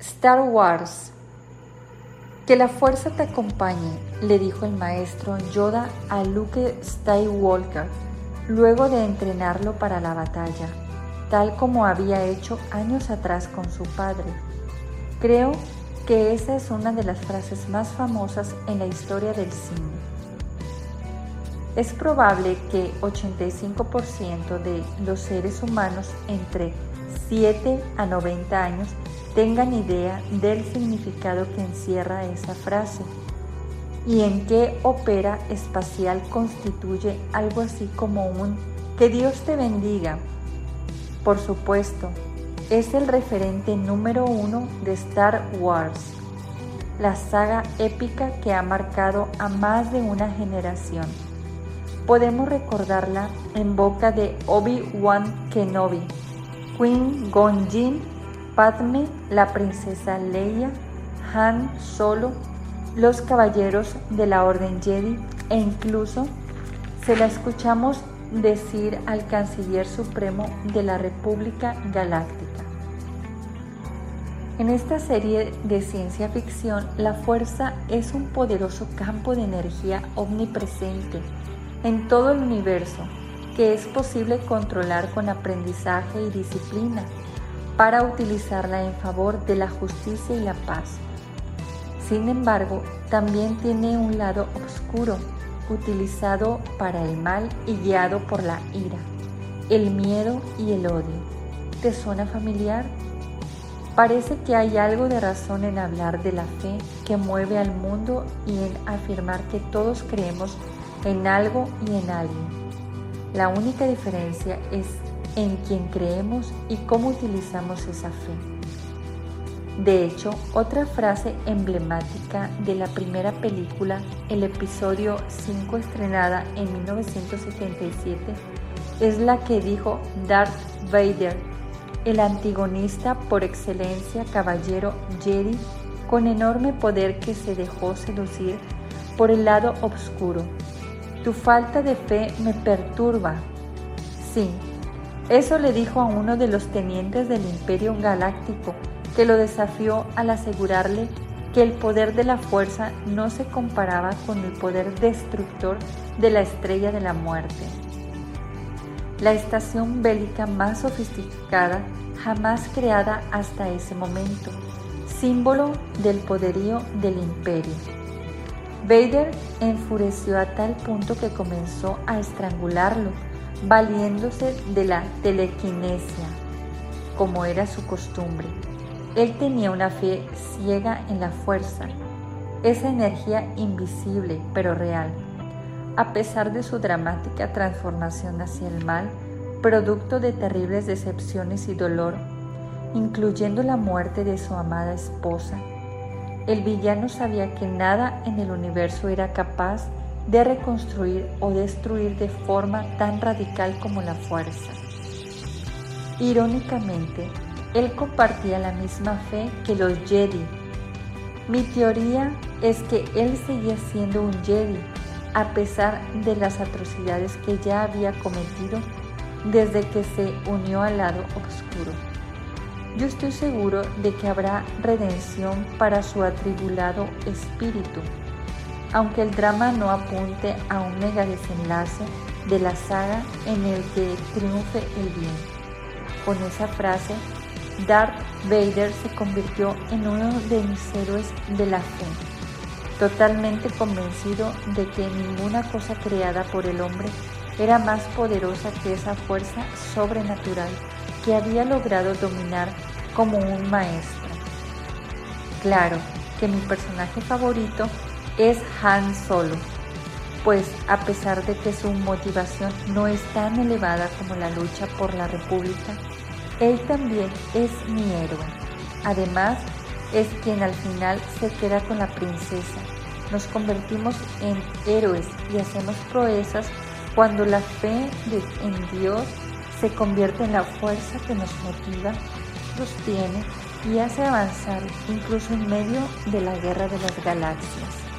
Star Wars. Que la fuerza te acompañe, le dijo el maestro Yoda a Luke Skywalker luego de entrenarlo para la batalla, tal como había hecho años atrás con su padre. Creo que esa es una de las frases más famosas en la historia del cine. Es probable que 85% de los seres humanos entre 7 a 90 años tengan idea del significado que encierra esa frase y en qué ópera espacial constituye algo así como un que Dios te bendiga. Por supuesto, es el referente número uno de Star Wars, la saga épica que ha marcado a más de una generación. Podemos recordarla en boca de Obi-Wan Kenobi, Queen Gonjin Padme, la princesa Leia, Han Solo, los caballeros de la Orden Jedi e incluso se la escuchamos decir al canciller supremo de la República Galáctica. En esta serie de ciencia ficción, la fuerza es un poderoso campo de energía omnipresente en todo el universo que es posible controlar con aprendizaje y disciplina para utilizarla en favor de la justicia y la paz. Sin embargo, también tiene un lado oscuro, utilizado para el mal y guiado por la ira, el miedo y el odio. ¿Te suena familiar? Parece que hay algo de razón en hablar de la fe que mueve al mundo y en afirmar que todos creemos en algo y en alguien. La única diferencia es en quien creemos y cómo utilizamos esa fe. De hecho, otra frase emblemática de la primera película, el episodio 5 estrenada en 1977, es la que dijo Darth Vader, el antagonista por excelencia caballero Jedi con enorme poder que se dejó seducir por el lado oscuro. Tu falta de fe me perturba. Sí, eso le dijo a uno de los tenientes del Imperio Galáctico, que lo desafió al asegurarle que el poder de la fuerza no se comparaba con el poder destructor de la estrella de la muerte. La estación bélica más sofisticada jamás creada hasta ese momento, símbolo del poderío del imperio. Vader enfureció a tal punto que comenzó a estrangularlo valiéndose de la telequinesia, como era su costumbre. Él tenía una fe ciega en la fuerza, esa energía invisible pero real. A pesar de su dramática transformación hacia el mal, producto de terribles decepciones y dolor, incluyendo la muerte de su amada esposa, el villano sabía que nada en el universo era capaz de reconstruir o destruir de forma tan radical como la fuerza. Irónicamente, él compartía la misma fe que los Jedi. Mi teoría es que él seguía siendo un Jedi a pesar de las atrocidades que ya había cometido desde que se unió al lado oscuro. Yo estoy seguro de que habrá redención para su atribulado espíritu aunque el drama no apunte a un mega desenlace de la saga en el que triunfe el bien. Con esa frase, Darth Vader se convirtió en uno de mis héroes de la fe, totalmente convencido de que ninguna cosa creada por el hombre era más poderosa que esa fuerza sobrenatural que había logrado dominar como un maestro. Claro que mi personaje favorito es Han Solo, pues a pesar de que su motivación no es tan elevada como la lucha por la República, él también es mi héroe. Además, es quien al final se queda con la princesa. Nos convertimos en héroes y hacemos proezas cuando la fe en Dios se convierte en la fuerza que nos motiva, sostiene y hace avanzar incluso en medio de la guerra de las galaxias.